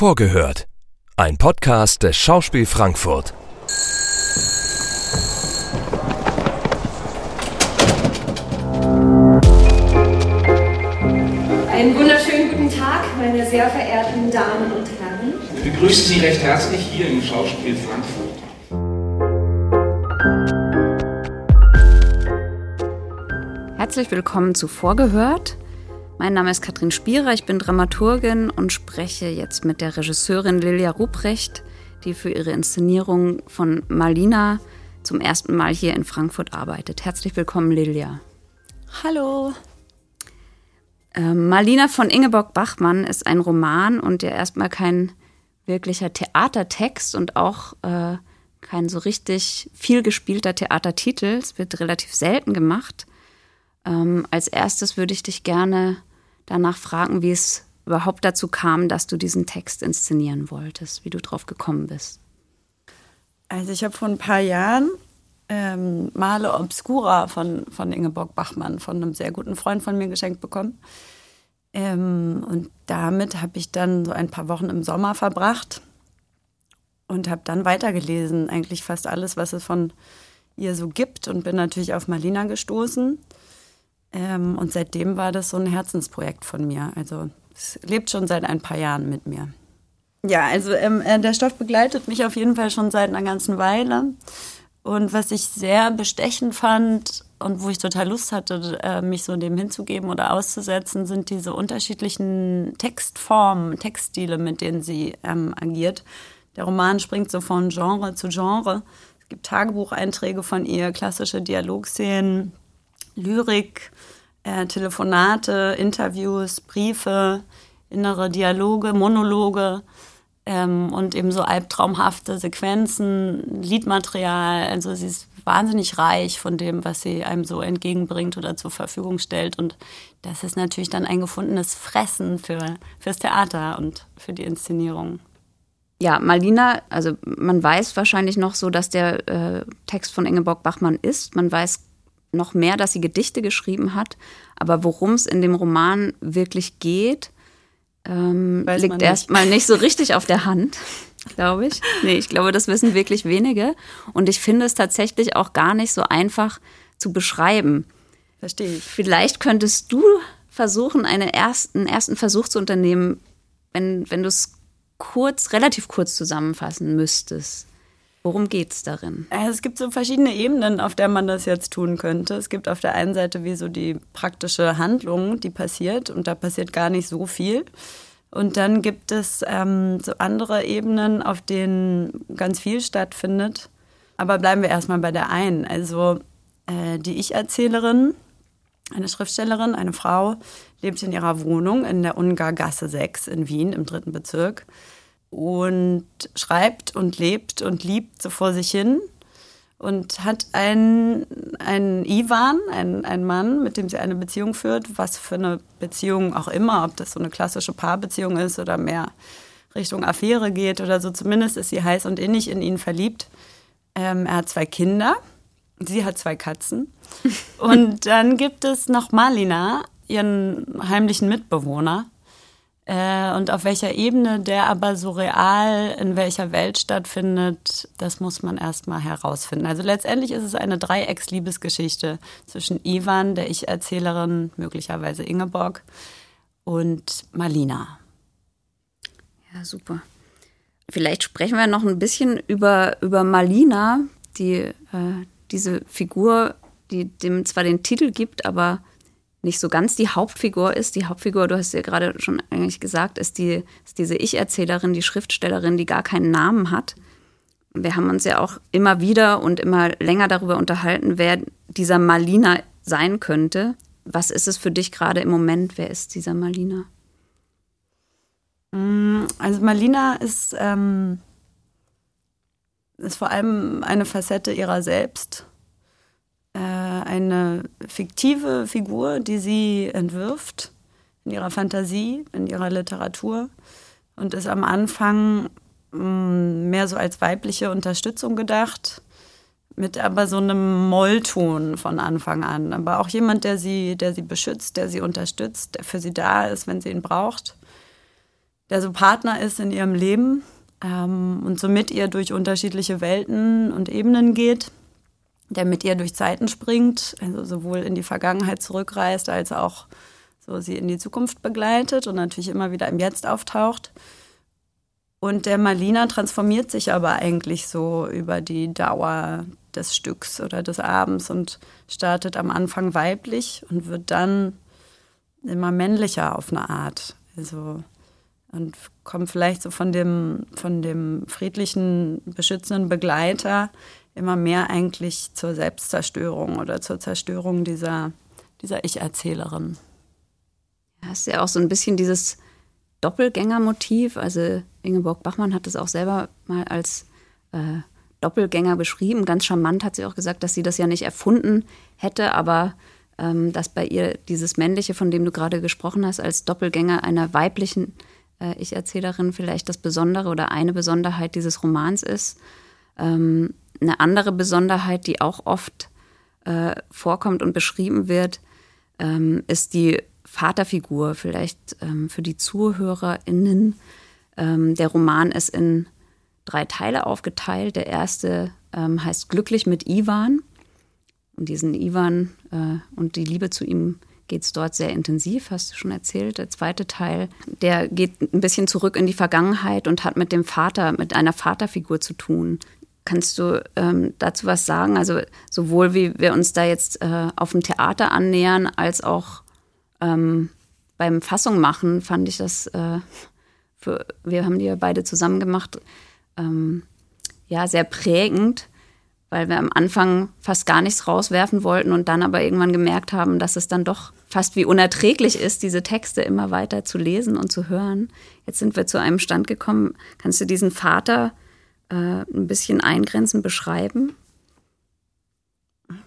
Vorgehört. Ein Podcast des Schauspiel Frankfurt. Einen wunderschönen guten Tag, meine sehr verehrten Damen und Herren. Wir begrüßen Sie recht herzlich hier im Schauspiel Frankfurt. Herzlich willkommen zu Vorgehört. Mein Name ist Katrin Spierer, ich bin Dramaturgin und spreche jetzt mit der Regisseurin Lilia Ruprecht, die für ihre Inszenierung von Malina zum ersten Mal hier in Frankfurt arbeitet. Herzlich willkommen, Lilia. Hallo. Äh, Malina von Ingeborg Bachmann ist ein Roman und ja erstmal kein wirklicher Theatertext und auch äh, kein so richtig viel gespielter Theatertitel. Es wird relativ selten gemacht. Ähm, als erstes würde ich dich gerne danach fragen, wie es überhaupt dazu kam, dass du diesen Text inszenieren wolltest, wie du drauf gekommen bist. Also ich habe vor ein paar Jahren ähm, Male Obscura von, von Ingeborg Bachmann, von einem sehr guten Freund von mir geschenkt bekommen. Ähm, und damit habe ich dann so ein paar Wochen im Sommer verbracht und habe dann weitergelesen, eigentlich fast alles, was es von ihr so gibt und bin natürlich auf Marlina gestoßen. Ähm, und seitdem war das so ein Herzensprojekt von mir. Also es lebt schon seit ein paar Jahren mit mir. Ja, also ähm, äh, der Stoff begleitet mich auf jeden Fall schon seit einer ganzen Weile. Und was ich sehr bestechend fand und wo ich total Lust hatte, äh, mich so dem hinzugeben oder auszusetzen, sind diese unterschiedlichen Textformen, Textstile, mit denen sie ähm, agiert. Der Roman springt so von Genre zu Genre. Es gibt Tagebucheinträge von ihr, klassische Dialogszenen, Lyrik, äh, Telefonate, Interviews, Briefe, innere Dialoge, Monologe ähm, und eben so albtraumhafte Sequenzen, Liedmaterial. Also sie ist wahnsinnig reich von dem, was sie einem so entgegenbringt oder zur Verfügung stellt. Und das ist natürlich dann ein gefundenes Fressen für, fürs Theater und für die Inszenierung. Ja, Malina, also man weiß wahrscheinlich noch so, dass der äh, Text von Ingeborg Bachmann ist. Man weiß noch mehr, dass sie Gedichte geschrieben hat. Aber worum es in dem Roman wirklich geht, ähm, liegt erstmal nicht so richtig auf der Hand, glaube ich. Nee, ich glaube, das wissen wirklich wenige. Und ich finde es tatsächlich auch gar nicht so einfach zu beschreiben. Verstehe ich. Vielleicht könntest du versuchen, einen ersten, ersten Versuch zu unternehmen, wenn, wenn du es kurz, relativ kurz zusammenfassen müsstest. Worum geht es darin? Also es gibt so verschiedene Ebenen, auf der man das jetzt tun könnte. Es gibt auf der einen Seite wie so die praktische Handlung, die passiert und da passiert gar nicht so viel. Und dann gibt es ähm, so andere Ebenen, auf denen ganz viel stattfindet. Aber bleiben wir erstmal bei der einen. Also äh, die Ich-Erzählerin, eine Schriftstellerin, eine Frau, lebt in ihrer Wohnung in der Ungargasse 6 in Wien im dritten Bezirk und schreibt und lebt und liebt so vor sich hin und hat einen, einen Ivan, einen, einen Mann, mit dem sie eine Beziehung führt, was für eine Beziehung auch immer, ob das so eine klassische Paarbeziehung ist oder mehr Richtung Affäre geht oder so, zumindest ist sie heiß und innig in ihn verliebt. Ähm, er hat zwei Kinder, sie hat zwei Katzen. und dann gibt es noch Malina, ihren heimlichen Mitbewohner, äh, und auf welcher Ebene der aber so real in welcher Welt stattfindet, das muss man erstmal herausfinden. Also letztendlich ist es eine Dreiecksliebesgeschichte zwischen Ivan, der Ich-Erzählerin, möglicherweise Ingeborg, und Malina. Ja, super. Vielleicht sprechen wir noch ein bisschen über, über Malina, die, äh, diese Figur, die dem zwar den Titel gibt, aber nicht so ganz die Hauptfigur ist. Die Hauptfigur, du hast ja gerade schon eigentlich gesagt, ist, die, ist diese Ich-Erzählerin, die Schriftstellerin, die gar keinen Namen hat. Wir haben uns ja auch immer wieder und immer länger darüber unterhalten, wer dieser Malina sein könnte. Was ist es für dich gerade im Moment? Wer ist dieser Malina? Mm, also Malina ist, ähm, ist vor allem eine Facette ihrer selbst eine fiktive Figur, die sie entwirft in ihrer Fantasie, in ihrer Literatur und ist am Anfang mm, mehr so als weibliche Unterstützung gedacht, mit aber so einem Mollton von Anfang an. Aber auch jemand, der sie, der sie beschützt, der sie unterstützt, der für sie da ist, wenn sie ihn braucht. der so Partner ist in ihrem Leben ähm, und so mit ihr durch unterschiedliche Welten und Ebenen geht, der mit ihr durch Zeiten springt, also sowohl in die Vergangenheit zurückreist, als auch so sie in die Zukunft begleitet und natürlich immer wieder im Jetzt auftaucht. Und der Malina transformiert sich aber eigentlich so über die Dauer des Stücks oder des Abends und startet am Anfang weiblich und wird dann immer männlicher auf eine Art. Also und kommt vielleicht so von dem, von dem friedlichen, beschützenden Begleiter immer mehr eigentlich zur Selbstzerstörung oder zur Zerstörung dieser, dieser Ich-Erzählerin. Ja, ist ja auch so ein bisschen dieses Doppelgängermotiv. Also Ingeborg Bachmann hat es auch selber mal als äh, Doppelgänger beschrieben. Ganz charmant hat sie auch gesagt, dass sie das ja nicht erfunden hätte, aber ähm, dass bei ihr dieses Männliche, von dem du gerade gesprochen hast, als Doppelgänger einer weiblichen äh, Ich-Erzählerin vielleicht das Besondere oder eine Besonderheit dieses Romans ist. Ähm, eine andere Besonderheit, die auch oft äh, vorkommt und beschrieben wird, ähm, ist die Vaterfigur. Vielleicht ähm, für die ZuhörerInnen. Ähm, der Roman ist in drei Teile aufgeteilt. Der erste ähm, heißt Glücklich mit Ivan. Und diesen Ivan äh, und die Liebe zu ihm geht es dort sehr intensiv, hast du schon erzählt. Der zweite Teil, der geht ein bisschen zurück in die Vergangenheit und hat mit dem Vater, mit einer Vaterfigur zu tun. Kannst du ähm, dazu was sagen? Also sowohl wie wir uns da jetzt äh, auf dem Theater annähern, als auch ähm, beim Fassung machen, fand ich das, äh, für, wir haben die ja beide zusammen gemacht, ähm, ja, sehr prägend, weil wir am Anfang fast gar nichts rauswerfen wollten und dann aber irgendwann gemerkt haben, dass es dann doch fast wie unerträglich ist, diese Texte immer weiter zu lesen und zu hören. Jetzt sind wir zu einem Stand gekommen. Kannst du diesen Vater äh, ein bisschen eingrenzen, beschreiben?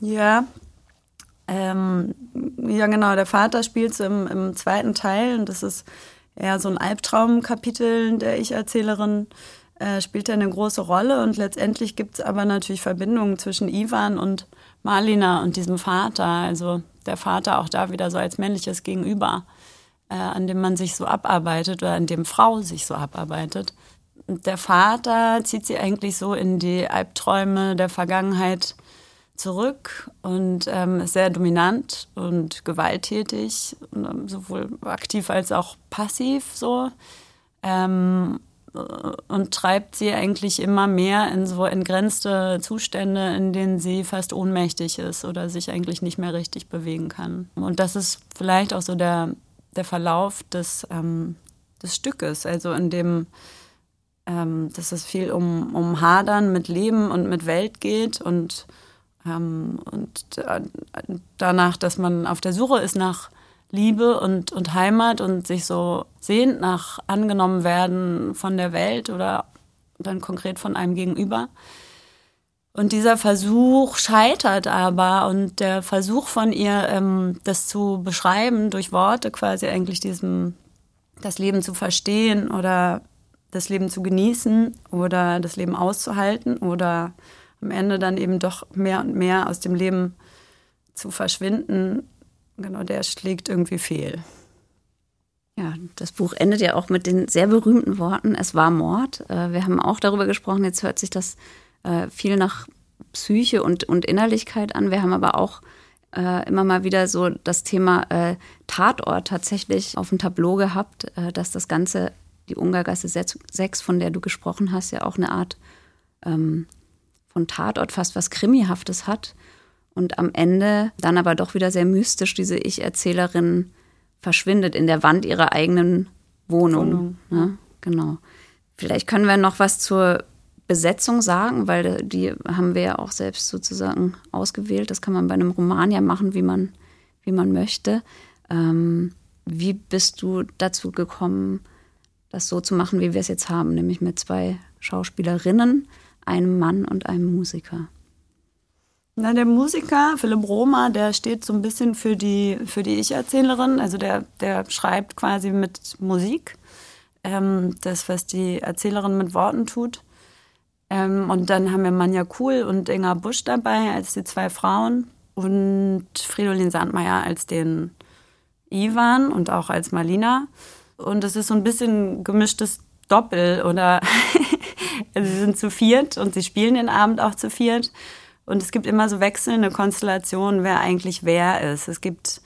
Ja, ähm, ja genau, der Vater spielt so im, im zweiten Teil und das ist eher so ein Albtraumkapitel der Ich-Erzählerin äh, spielt eine große Rolle und letztendlich gibt es aber natürlich Verbindungen zwischen Ivan und Marlina und diesem Vater. Also der Vater auch da wieder so als männliches Gegenüber, äh, an dem man sich so abarbeitet oder an dem Frau sich so abarbeitet. Der Vater zieht sie eigentlich so in die Albträume der Vergangenheit zurück und ähm, ist sehr dominant und gewalttätig, ähm, sowohl aktiv als auch passiv so. Ähm, und treibt sie eigentlich immer mehr in so entgrenzte Zustände, in denen sie fast ohnmächtig ist oder sich eigentlich nicht mehr richtig bewegen kann. Und das ist vielleicht auch so der, der Verlauf des, ähm, des Stückes, also in dem ähm, dass es viel um, um Hadern mit Leben und mit Welt geht und, ähm, und äh, danach, dass man auf der Suche ist nach Liebe und, und Heimat und sich so sehnt nach angenommen werden von der Welt oder dann konkret von einem gegenüber. Und dieser Versuch scheitert aber und der Versuch von ihr, ähm, das zu beschreiben, durch Worte quasi eigentlich diesem, das Leben zu verstehen oder das Leben zu genießen oder das Leben auszuhalten oder am Ende dann eben doch mehr und mehr aus dem Leben zu verschwinden, genau, der schlägt irgendwie fehl. Ja, das Buch endet ja auch mit den sehr berühmten Worten, es war Mord. Äh, wir haben auch darüber gesprochen, jetzt hört sich das äh, viel nach Psyche und, und Innerlichkeit an. Wir haben aber auch äh, immer mal wieder so das Thema Tatort tatsächlich auf dem Tableau gehabt, dass das Ganze, die Ungargasse 6, von der du gesprochen hast, ja auch eine Art ähm, von Tatort fast was Krimihaftes hat und am Ende dann aber doch wieder sehr mystisch diese Ich-Erzählerin verschwindet in der Wand ihrer eigenen Wohnung. Wohnung. Ne? Genau. Vielleicht können wir noch was zur Besetzung sagen, weil die haben wir ja auch selbst sozusagen ausgewählt. Das kann man bei einem Roman ja machen, wie man, wie man möchte. Ähm, wie bist du dazu gekommen, das so zu machen, wie wir es jetzt haben, nämlich mit zwei Schauspielerinnen, einem Mann und einem Musiker? Na, der Musiker, Philipp Roma, der steht so ein bisschen für die, für die Ich-Erzählerin. Also der, der schreibt quasi mit Musik ähm, das, was die Erzählerin mit Worten tut. Ähm, und dann haben wir Manja Kuhl und Inga Busch dabei als die zwei Frauen und Fridolin Sandmeier als den Ivan und auch als Malina. Und es ist so ein bisschen gemischtes Doppel oder also sie sind zu viert und sie spielen den Abend auch zu viert. Und es gibt immer so wechselnde Konstellationen, wer eigentlich wer ist. Es gibt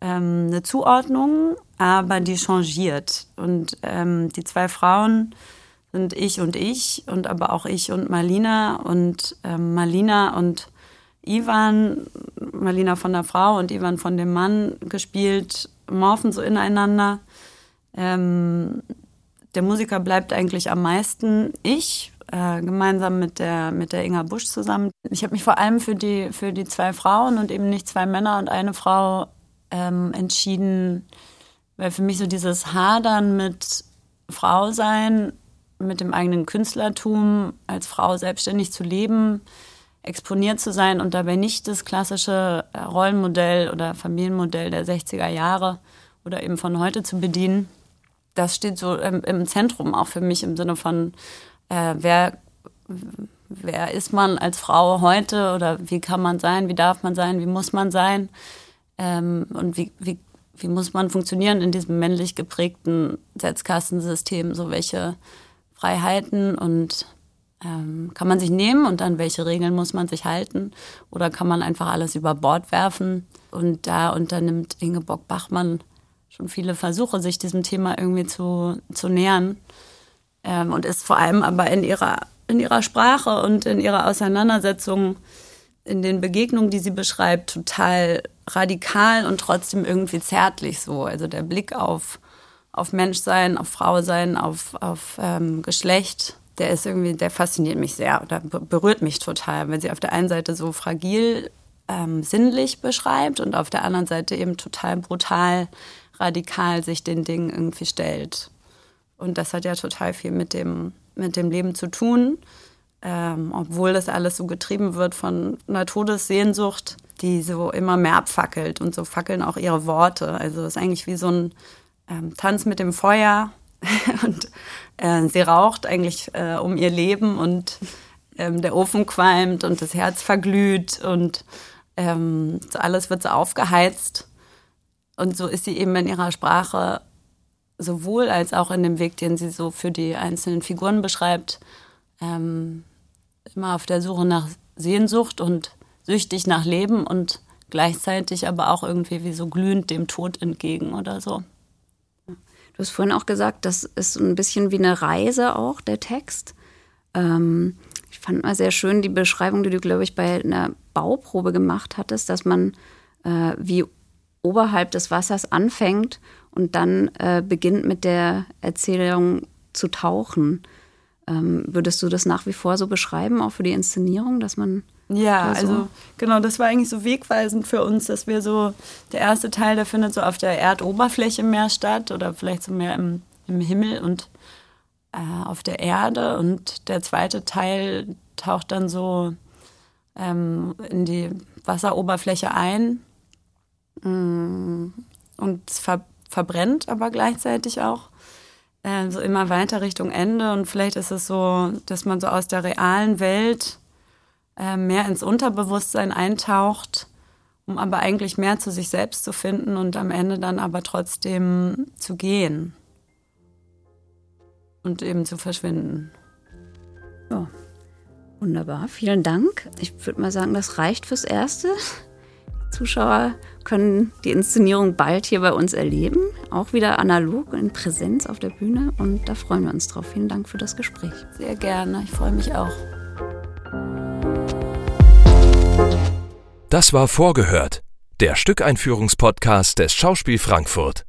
ähm, eine Zuordnung, aber die changiert. Und ähm, die zwei Frauen sind ich und ich und aber auch ich und Marlina und ähm, Marlina und Ivan, Marlina von der Frau und Ivan von dem Mann gespielt, morphen so ineinander. Ähm, der Musiker bleibt eigentlich am meisten ich, äh, gemeinsam mit der, mit der Inga Busch zusammen. Ich habe mich vor allem für die, für die zwei Frauen und eben nicht zwei Männer und eine Frau ähm, entschieden, weil für mich so dieses Hadern mit Frau sein, mit dem eigenen Künstlertum, als Frau selbstständig zu leben, exponiert zu sein und dabei nicht das klassische Rollenmodell oder Familienmodell der 60er Jahre oder eben von heute zu bedienen. Das steht so im, im Zentrum auch für mich im Sinne von, äh, wer, wer ist man als Frau heute oder wie kann man sein, wie darf man sein, wie muss man sein ähm, und wie, wie, wie muss man funktionieren in diesem männlich geprägten Setzkastensystem, so welche Freiheiten und ähm, kann man sich nehmen und an welche Regeln muss man sich halten oder kann man einfach alles über Bord werfen? Und da unternimmt Ingeborg Bachmann viele Versuche, sich diesem Thema irgendwie zu, zu nähern ähm, und ist vor allem aber in ihrer, in ihrer Sprache und in ihrer Auseinandersetzung, in den Begegnungen, die sie beschreibt, total radikal und trotzdem irgendwie zärtlich so. Also der Blick auf, auf Menschsein, auf Frausein, auf, auf ähm, Geschlecht, der ist irgendwie, der fasziniert mich sehr oder berührt mich total, weil sie auf der einen Seite so fragil ähm, sinnlich beschreibt und auf der anderen Seite eben total brutal, radikal sich den Dingen irgendwie stellt. Und das hat ja total viel mit dem, mit dem Leben zu tun. Ähm, obwohl das alles so getrieben wird von einer Todessehnsucht, die so immer mehr abfackelt und so fackeln auch ihre Worte. Also es ist eigentlich wie so ein ähm, Tanz mit dem Feuer und äh, sie raucht eigentlich äh, um ihr Leben und ähm, der Ofen qualmt und das Herz verglüht und ähm, alles wird so aufgeheizt. Und so ist sie eben in ihrer Sprache sowohl als auch in dem Weg, den sie so für die einzelnen Figuren beschreibt, ähm, immer auf der Suche nach Sehnsucht und süchtig nach Leben und gleichzeitig aber auch irgendwie wie so glühend dem Tod entgegen oder so. Du hast vorhin auch gesagt, das ist ein bisschen wie eine Reise auch, der Text. Ähm, ich fand mal sehr schön die Beschreibung, die du, glaube ich, bei einer Bauprobe gemacht hattest, dass man äh, wie oberhalb des Wassers anfängt und dann äh, beginnt mit der Erzählung zu tauchen. Ähm, würdest du das nach wie vor so beschreiben, auch für die Inszenierung, dass man. Ja, so also genau, das war eigentlich so wegweisend für uns, dass wir so, der erste Teil, der findet so auf der Erdoberfläche mehr statt oder vielleicht so mehr im, im Himmel und äh, auf der Erde und der zweite Teil taucht dann so ähm, in die Wasseroberfläche ein und ver verbrennt aber gleichzeitig auch äh, so immer weiter Richtung Ende. Und vielleicht ist es so, dass man so aus der realen Welt äh, mehr ins Unterbewusstsein eintaucht, um aber eigentlich mehr zu sich selbst zu finden und am Ende dann aber trotzdem zu gehen und eben zu verschwinden. Ja, wunderbar. Vielen Dank. Ich würde mal sagen, das reicht fürs Erste. Zuschauer können die Inszenierung bald hier bei uns erleben. Auch wieder analog in Präsenz auf der Bühne. Und da freuen wir uns drauf. Vielen Dank für das Gespräch. Sehr gerne. Ich freue mich auch. Das war Vorgehört, der Stückeinführungspodcast des Schauspiel Frankfurt.